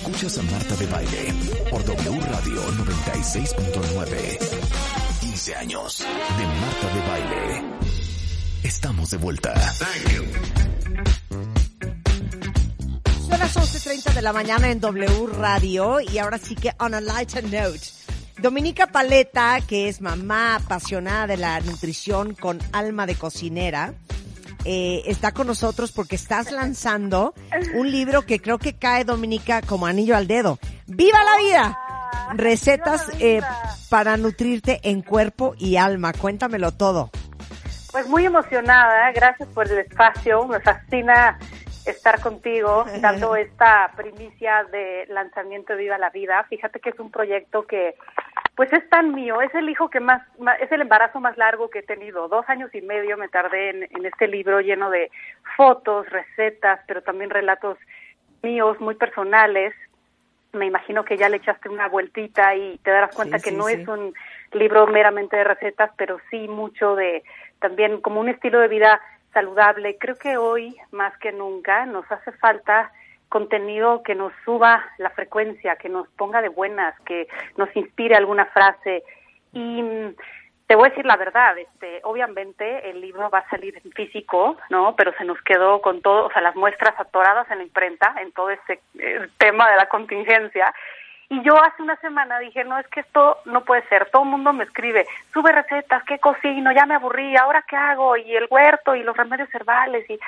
Escuchas a Marta de Baile por W Radio 96.9. 15 años de Marta de Baile. Estamos de vuelta. Son las 11.30 de la mañana en W Radio y ahora sí que on a lighter note. Dominica Paleta, que es mamá apasionada de la nutrición con alma de cocinera, eh, está con nosotros porque estás lanzando un libro que creo que cae, Dominica, como anillo al dedo. ¡Viva la vida! Recetas eh, para nutrirte en cuerpo y alma. Cuéntamelo todo. Pues muy emocionada, gracias por el espacio, me fascina estar contigo dando esta primicia de lanzamiento de Viva la Vida. Fíjate que es un proyecto que pues es tan mío, es el hijo que más, es el embarazo más largo que he tenido. Dos años y medio me tardé en, en este libro lleno de fotos, recetas, pero también relatos míos muy personales. Me imagino que ya le echaste una vueltita y te darás cuenta Sí, que sí, no sí. es un libro meramente de recetas, pero sí mucho de también como un estilo de vida saludable. Creo que hoy, más que nunca, nos hace falta contenido que nos suba la frecuencia, que nos ponga de buenas, que nos inspire alguna frase. Y mm, te voy a decir la verdad, este, obviamente el libro va a salir en físico, ¿no? Pero se nos quedó con todo, o sea, las muestras atoradas en la imprenta, en todo este tema de la contingencia. Y yo hace una semana dije, no, es que esto no puede ser. Todo el mundo me escribe, sube recetas, ¿qué cocino? Ya me aburrí, ¿ahora qué hago? Y el huerto y los remedios herbales. Y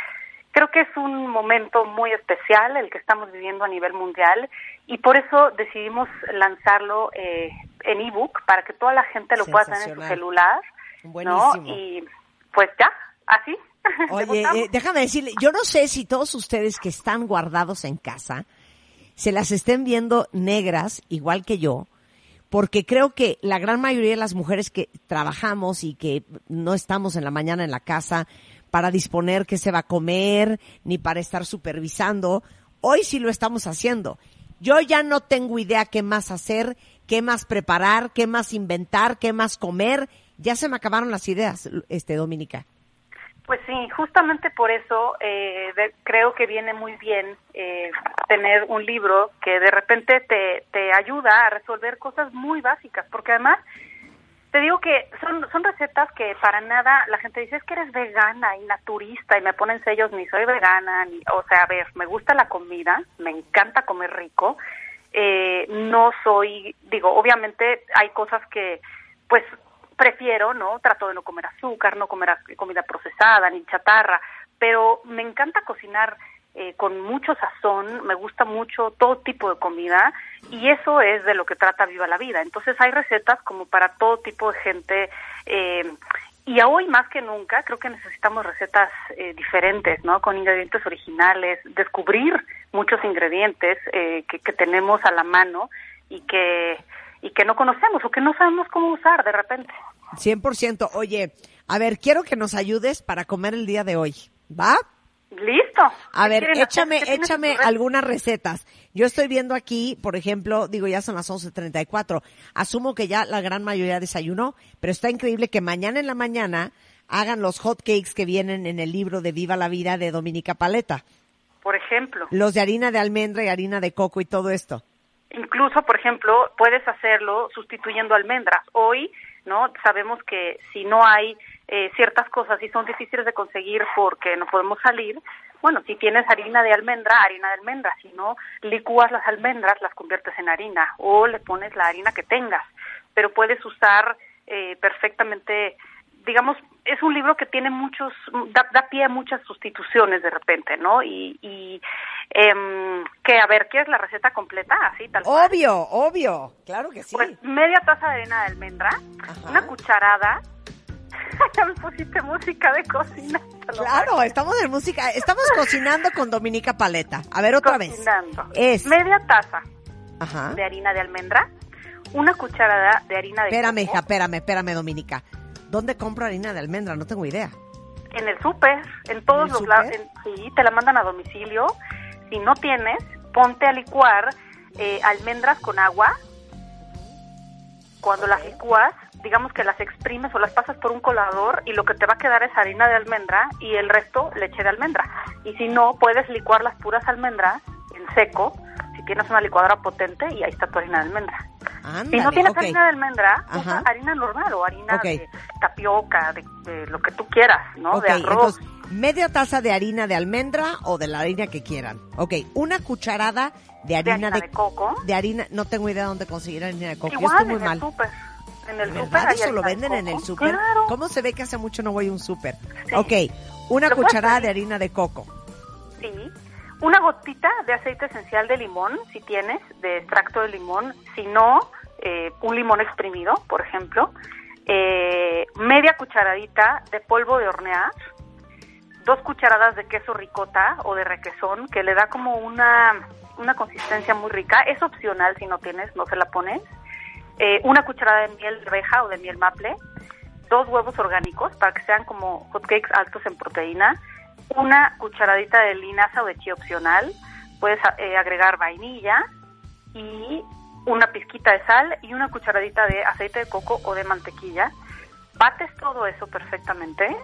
creo que es un momento muy especial el que estamos viviendo a nivel mundial. Y por eso decidimos lanzarlo eh, en ebook para que toda la gente lo pueda tener en su celular. Buenísimo. ¿no? Y pues ya, así. Oye, eh, déjame decirle, yo no sé si todos ustedes que están guardados en casa se las estén viendo negras, igual que yo, porque creo que la gran mayoría de las mujeres que trabajamos y que no estamos en la mañana en la casa para disponer qué se va a comer, ni para estar supervisando, hoy sí lo estamos haciendo. Yo ya no tengo idea qué más hacer, qué más preparar, qué más inventar, qué más comer. Ya se me acabaron las ideas, este Dominica. Pues sí, justamente por eso eh, creo que viene muy bien eh, tener un libro que de repente te, te ayuda a resolver cosas muy básicas, porque además te digo que son, son recetas que para nada la gente dice es que eres vegana y naturista y me ponen sellos ni soy vegana, ni, o sea, a ver, me gusta la comida, me encanta comer rico, eh, no soy, digo, obviamente hay cosas que pues prefiero, ¿no? Trato de no comer azúcar, no comer comida procesada ni chatarra, pero me encanta cocinar eh, con mucho sazón, me gusta mucho todo tipo de comida y eso es de lo que trata Viva la Vida. Entonces hay recetas como para todo tipo de gente eh, y hoy más que nunca creo que necesitamos recetas eh, diferentes, ¿no? Con ingredientes originales, descubrir muchos ingredientes eh, que, que tenemos a la mano y que y que no conocemos o que no sabemos cómo usar de repente. 100%. Oye, a ver, quiero que nos ayudes para comer el día de hoy. ¿Va? Listo. A ¿Qué ver, hacer? échame, ¿Qué tienes échame algunas recetas. Yo estoy viendo aquí, por ejemplo, digo, ya son las 11.34. Asumo que ya la gran mayoría desayunó, pero está increíble que mañana en la mañana hagan los hot cakes que vienen en el libro de Viva la Vida de Dominica Paleta. Por ejemplo, Los de harina de almendra y harina de coco y todo esto. incluso, por ejemplo, puedes hacerlo sustituyendo almendras. Hoy, ¿no? Sabemos que si no hay eh, ciertas cosas y son difíciles de conseguir porque no podemos salir, bueno, si tienes harina de almendra, harina de almendra, si no, licúas las almendras, las conviertes en harina o le pones la harina que tengas, pero puedes usar eh, perfectamente, digamos, es un libro que tiene muchos, da, da pie a muchas sustituciones de repente, ¿no? Y, y em, que, a ver, ¿quieres la receta completa? Así, tal cual. Obvio, obvio. Claro que sí. Pues media taza de harina de almendra, Ajá. una cucharada. ya me pusiste música de cocina. Claro, estamos en música, estamos cocinando con Dominica Paleta. A ver, otra vez. Cocinando. Es. Media taza Ajá. de harina de almendra, una cucharada de harina de Espérame, coco hija, espérame, espérame, Dominica. ¿Dónde compro harina de almendra? No tengo idea. en el súper, en todos ¿En el los lados. Sí, te la mandan a domicilio. Si no tienes, ponte a licuar eh, almendras con agua. Cuando las licúas, digamos que las exprimes o las pasas por un colador y lo que te va a quedar es harina de almendra y el resto leche de almendra. Y si no, puedes licuar las puras almendras en seco. Si tienes una licuadora potente y ahí está tu harina de almendra. Ándale, si no tienes harina de almendra, Ajá. usa harina normal o harina de tapioca, de, de lo que tú quieras, ¿no? De arroz. entonces, media taza de harina de almendra o de la harina que quieran. Ok, una cucharada de harina harina de coco. de harina, no tengo idea dónde conseguir harina de coco. Yo Igual estoy muy en mal. el. En el ¿De súper eso lo harina de venden en el súper? Claro. ¿Cómo se ve que hace mucho no voy a un súper? Sí. Ok, una cucharada de harina de coco. Sí. Una gotita de aceite esencial de limón, si tienes, de extracto de limón. Si no, eh, un limón exprimido, por ejemplo. Eh, media cucharadita de polvo de hornear. Dos cucharadas de queso ricota o de requesón, que le da como una, una consistencia muy rica. Es opcional si no tienes, no se la pones. Eh, una cucharada de miel de abeja o de miel maple. Dos huevos orgánicos para que sean como hotcakes altos en proteína una cucharadita de linaza o de chía opcional, puedes eh, agregar vainilla y una pizquita de sal y una cucharadita de aceite de coco o de mantequilla. Bates todo eso perfectamente.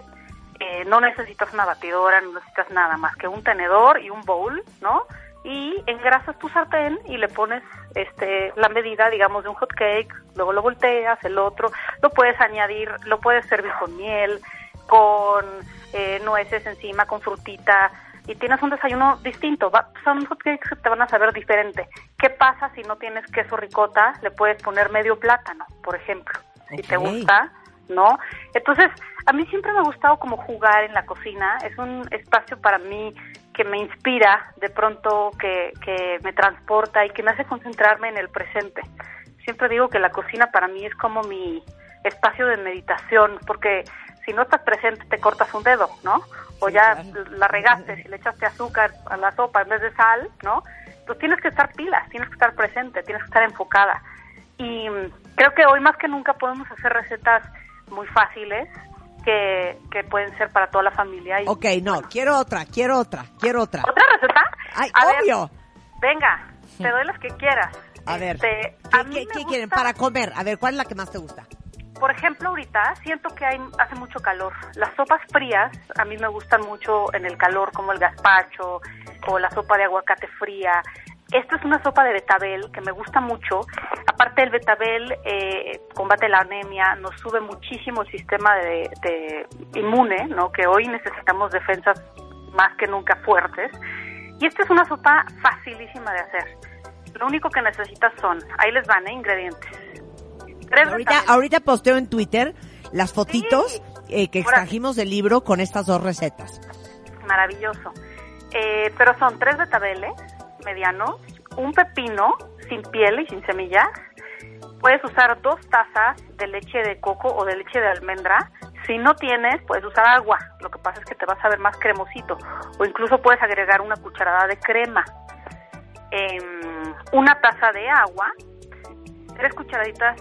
Eh, no necesitas una batidora, no necesitas nada más que un tenedor y un bowl, ¿no? Y engrasas tu sartén y le pones este la medida, digamos, de un hot cake, luego lo volteas, el otro, lo puedes añadir, lo puedes servir con miel, con eh, nueces encima, con frutita, y tienes un desayuno distinto. Va, son hotcakes que te van a saber diferente. ¿Qué pasa si no tienes queso ricota? Le puedes poner medio plátano, por ejemplo, si te gusta, ¿no? Entonces, a mí siempre me ha gustado como jugar en la cocina. Es un espacio para mí que me inspira, de pronto que, que me transporta y que me hace concentrarme en el presente. Siempre digo que la cocina para mí es como mi espacio de meditación, porque si no estás presente te cortas un dedo, ¿no? O ya la regaste, si le echaste azúcar a la sopa en vez de sal, ¿no? Pues tienes que estar pilas, tienes que estar presente, tienes que estar enfocada. Y creo que hoy más que nunca podemos hacer recetas muy fáciles que, que pueden ser para toda la familia. Y, Ok, no, quiero otra, quiero otra, quiero otra. ¿Otra receta? Ay, A ver, obvio. venga, te doy las que quieras. A ver, Este, ¿qué, a qué- qué quieren? gusta- Para comer. A ver, ¿cuál es la que más te gusta? Por ejemplo, ahorita siento que hay, hace mucho calor. Las sopas frías a mí me gustan mucho en el calor, como el gazpacho o la sopa de aguacate fría. Esta es una sopa de betabel que me gusta mucho. Aparte, el betabel eh, combate la anemia, nos sube muchísimo el sistema de, de inmune, ¿no? Que hoy necesitamos defensas más que nunca fuertes. Y esta es una sopa facilísima de hacer. Lo único que necesitas son, ahí les van, ¿eh? ingredientes. Tres Ahorita, ahorita posteo en Twitter las fotitos eh, que extrajimos del libro con estas dos recetas. maravilloso. Eh, pero son tres betabeles medianos, un pepino sin piel y sin semillas. Puedes usar dos tazas de leche de coco o de leche de almendra. Si no tienes, puedes usar agua. Lo que pasa es que te vas a ver más cremosito. O incluso puedes agregar una cucharada de crema. Em, una taza de agua. Tres cucharaditas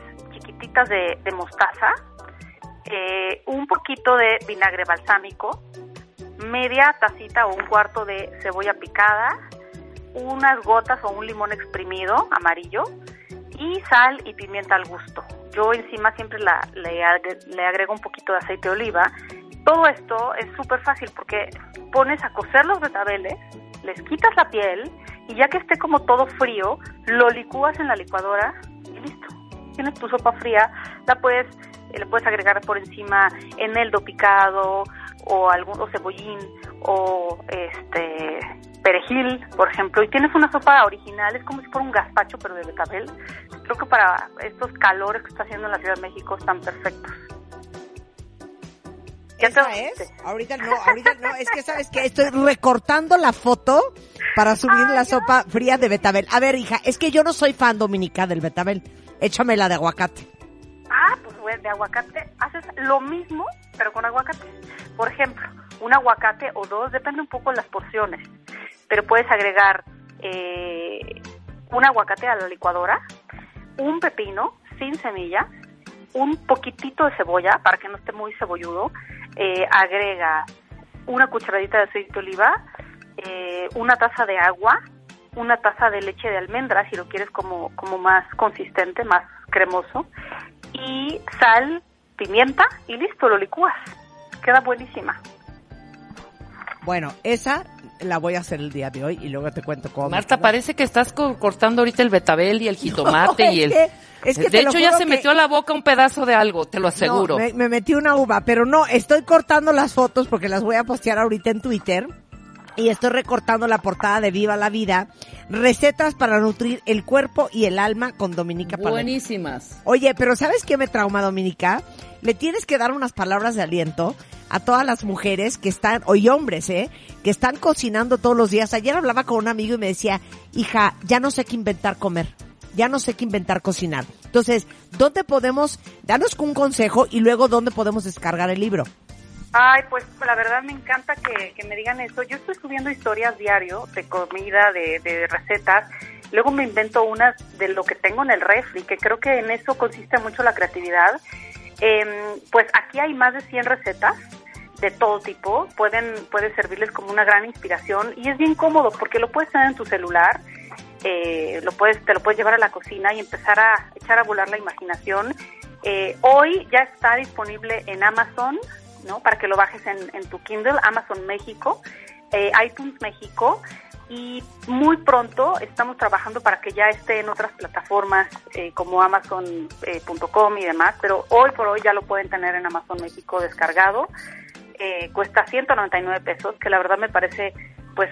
chiquititas de, mostaza. eh, un poquito de vinagre balsámico media tacita o un cuarto de cebolla picada, unas gotas o un limón exprimido amarillo y sal y pimienta al gusto. Yo encima siempre le, le agrego un poquito de aceite de oliva. Todo esto es súper fácil porque pones a cocer los betabeles, les quitas la piel y ya que esté como todo frío, lo licúas en la licuadora y listo. Tienes tu sopa fría, la puedes, eh, le puedes agregar por encima eneldo picado o algún o cebollín o este perejil, por ejemplo, y tienes una sopa original, es como si fuera un gazpacho pero de betabel. Creo que para estos calores que está haciendo en la Ciudad de México están perfectos. ¿Ya te ¿Esa es? Ahorita no, ahorita no. Es que, ¿sabes que Estoy recortando la foto para subir la sopa fría de betabel. A ver, hija, es que yo no soy fan dominica del betabel. Échame la de aguacate. Ah, pues de aguacate haces lo mismo, pero con aguacate. Por ejemplo, un aguacate o dos, depende un poco de las porciones, pero puedes agregar eh, un aguacate a la licuadora, un pepino sin semilla, un poquitito de cebolla para que no esté muy cebolludo, eh, agrega una cucharadita de aceite de oliva, eh, una taza de agua, una taza de leche de almendra si lo quieres como, como más consistente, más cremoso, y sal, pimienta y listo, lo licúas. Queda buenísima. Bueno, esa la voy a hacer el día de hoy y luego te cuento cómo. Marta, parece que estás cortando ahorita el betabel y el jitomate y el... de hecho, ya se metió a la boca un pedazo de algo, te lo aseguro. me, me metí una uva, pero no, estoy cortando las fotos porque las voy a postear ahorita en Twitter y estoy recortando la portada de Viva la Vida. Recetas para nutrir el cuerpo y el alma con Dominica Paleta. Buenísimas. Oye, pero ¿sabes qué me trauma, Dominica? Le tienes que dar unas palabras de aliento a todas las mujeres que están, y hombres, ¿eh? Que están cocinando todos los días. Ayer hablaba con un amigo y me decía, hija, ya no sé qué inventar comer. Ya no sé qué inventar cocinar. Entonces, ¿dónde podemos, danos un consejo y luego dónde podemos descargar el libro? Ay, pues la verdad me encanta que, me digan eso. Yo estoy subiendo historias diario de comida, de, recetas. Luego me invento unas de lo que tengo en el refri, que creo que en eso consiste mucho la creatividad. Em, pues aquí hay más de 100 recetas de todo tipo. Pueden, puede servirles como una gran inspiración y es bien cómodo porque lo puedes tener en tu celular. Eh, lo puedes, te lo puedes llevar a la cocina y empezar a echar a volar la imaginación. Eh, hoy ya está disponible en Amazon, ¿no? Para que lo bajes en, tu Kindle, Amazon México, eh, iTunes México y muy pronto estamos trabajando para que ya esté en otras plataformas eh, como Amazon.com eh, y demás, pero hoy por hoy ya lo pueden tener en Amazon México descargado. cuesta 199 pesos, que la verdad me parece pues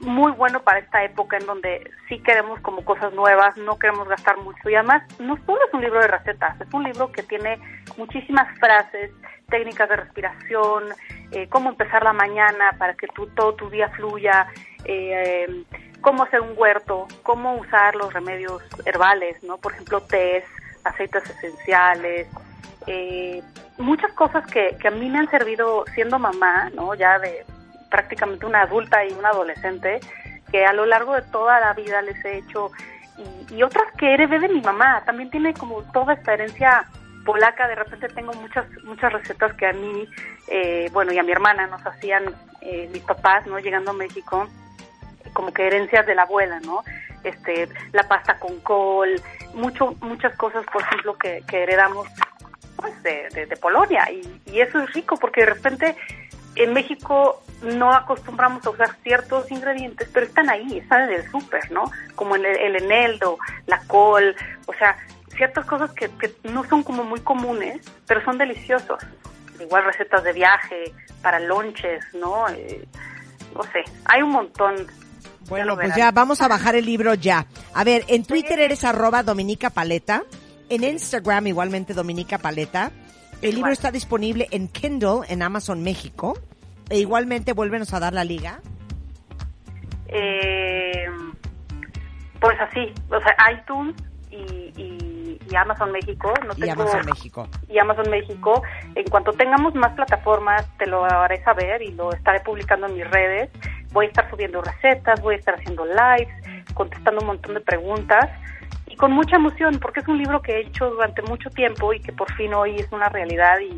muy bueno para esta época en donde sí queremos como cosas nuevas, no queremos gastar mucho y además no solo es un libro de recetas, es un libro que tiene muchísimas frases, técnicas de respiración, eh, cómo empezar la mañana para que tu, todo tu día fluya, eh, cómo hacer un huerto, cómo usar los remedios herbales, ¿no? Por ejemplo, tés, aceites esenciales, eh, muchas cosas que, que a mí me han servido siendo mamá, ¿no? Ya de prácticamente una adulta y una adolescente, que a lo largo de toda la vida les he hecho, y, otras que heredé de mi mamá, también tiene como toda esta herencia polaca, de repente tengo muchas muchas recetas que a mí, eh, bueno, y a mi hermana nos hacían eh, mis papás, ¿no? Llegando a México, como que herencias de la abuela, ¿no? Este, la pasta con col, mucho, muchas cosas, por ejemplo, que, heredamos pues, de, de, Polonia. Y, y, eso es rico porque de repente en México no acostumbramos a usar ciertos ingredientes, pero están ahí, están en el súper, ¿no? Como el, el eneldo, la col, o sea, ciertas cosas que, no son como muy comunes, pero son deliciosos. Igual recetas de viaje, para lonches, ¿no? Eh, no sé, hay un montón. Bueno, pues ya vamos a bajar el libro ya. A ver, en Twitter eres arroba Dominica Paleta, en Instagram igualmente Dominica Paleta. El libro está disponible en Kindle en Amazon México. E igualmente, vuélvenos a dar la liga. Eh, pues así, o sea, iTunes y y Amazon México. No tengo, y Amazon México. Y Amazon México. En cuanto tengamos más plataformas, te lo haré saber y lo estaré publicando en mis redes. Voy a estar subiendo recetas, voy a estar haciendo lives, contestando un montón de preguntas y con mucha emoción porque es un libro que he hecho durante mucho tiempo y que por fin hoy es una realidad y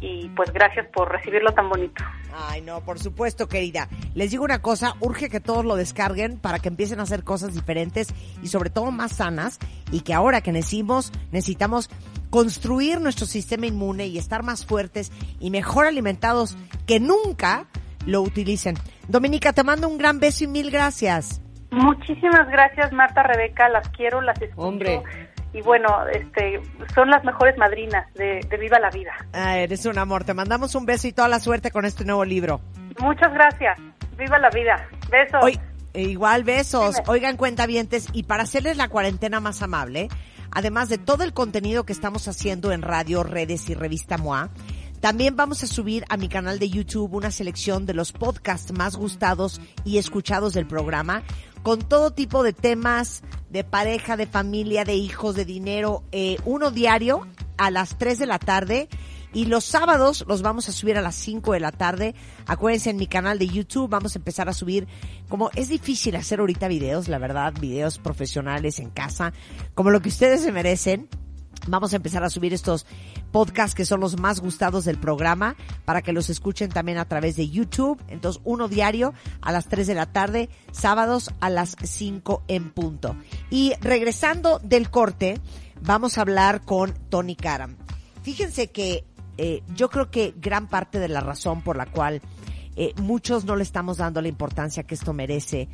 y pues gracias por recibirlo tan bonito. Ay, no, por supuesto, querida. Les digo una cosa, urge que todos lo descarguen para que empiecen a hacer cosas diferentes y sobre todo más sanas y que ahora que necesitamos, necesitamos construir nuestro sistema inmune y estar más fuertes y mejor alimentados que nunca, lo utilicen. Dominica, te mando un gran beso y mil gracias. Muchísimas gracias, Marta, Rebeca, las quiero, las escucho. Hombre y bueno, este, son las mejores madrinas de, Viva la Vida. Ah, eres un amor. Te mandamos un beso y toda la suerte con este nuevo libro. Muchas gracias. Viva la vida. Besos. igual besos. Oigan, cuentavientes, y para hacerles la cuarentena más amable, además de todo el contenido que estamos haciendo en radio, redes y revista MOA, también vamos a subir a mi canal de YouTube una selección de los podcasts más gustados y escuchados del programa con todo tipo de temas de pareja, de familia, de hijos, de dinero, eh, uno diario a las 3 de la tarde. Y los sábados los vamos a subir a las 5 de la tarde. Acuérdense en mi canal de YouTube vamos a empezar a subir, como es difícil hacer ahorita videos, la verdad, videos profesionales en casa, como lo que ustedes se merecen. Vamos a empezar a subir estos podcasts que son los más gustados del programa para que los escuchen también a través de YouTube. Entonces, uno diario a las 3 de la tarde, sábados a las 5 en punto. Y regresando del corte, vamos a hablar con Tony Karam. Fíjense que eh, yo creo que gran parte de la razón por la cual eh, muchos no le estamos dando la importancia que esto merece,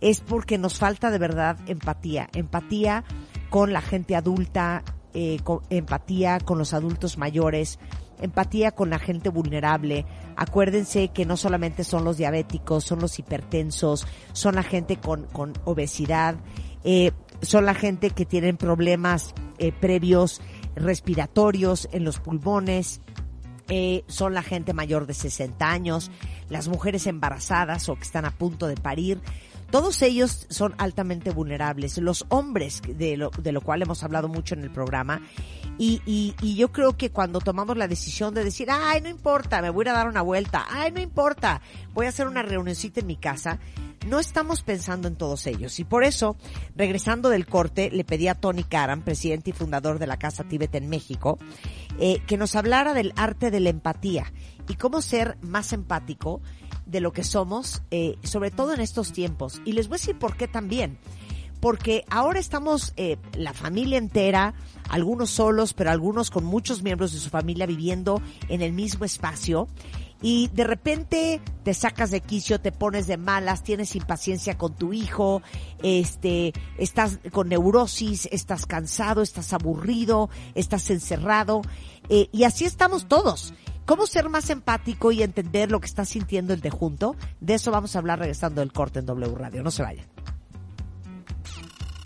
es porque nos falta de verdad empatía, empatía con la gente adulta, eh, con- empatía con los adultos mayores, empatía con la gente vulnerable. Acuérdense que no solamente son los diabéticos, son los hipertensos, son la gente con, con obesidad, eh, son la gente que tienen problemas eh, previos respiratorios en los pulmones, eh, son la gente mayor de 60 años, las mujeres embarazadas o que están a punto de parir. Todos ellos son altamente vulnerables. Los hombres, de lo, de lo cual hemos hablado mucho en el programa, y, y, yo creo que cuando tomamos la decisión de decir, ay, no importa, me voy a dar una vuelta, ay, no importa, voy a hacer una reunioncita en mi casa, no estamos pensando en todos ellos. Y por eso, regresando del corte, le pedí a Tony Karam, presidente y fundador de la Casa Tíbet en México, eh, que nos hablara del arte de la empatía y cómo ser más empático de lo que somos, eh, sobre todo en estos tiempos. Y les voy a decir por qué también. Porque ahora estamos eh, la familia entera, algunos solos, pero algunos con muchos miembros de su familia viviendo en el mismo espacio. Y de repente te sacas de quicio, te pones de malas, tienes impaciencia con tu hijo, este, estás con neurosis, estás cansado, estás aburrido, estás encerrado, eh, y así estamos todos. ¿Cómo ser más empático y entender lo que está sintiendo el de junto? De eso vamos a hablar regresando del corte en W Radio. No se vayan.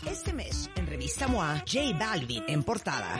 Este mes, en Revista MOA, J Balvin en portada.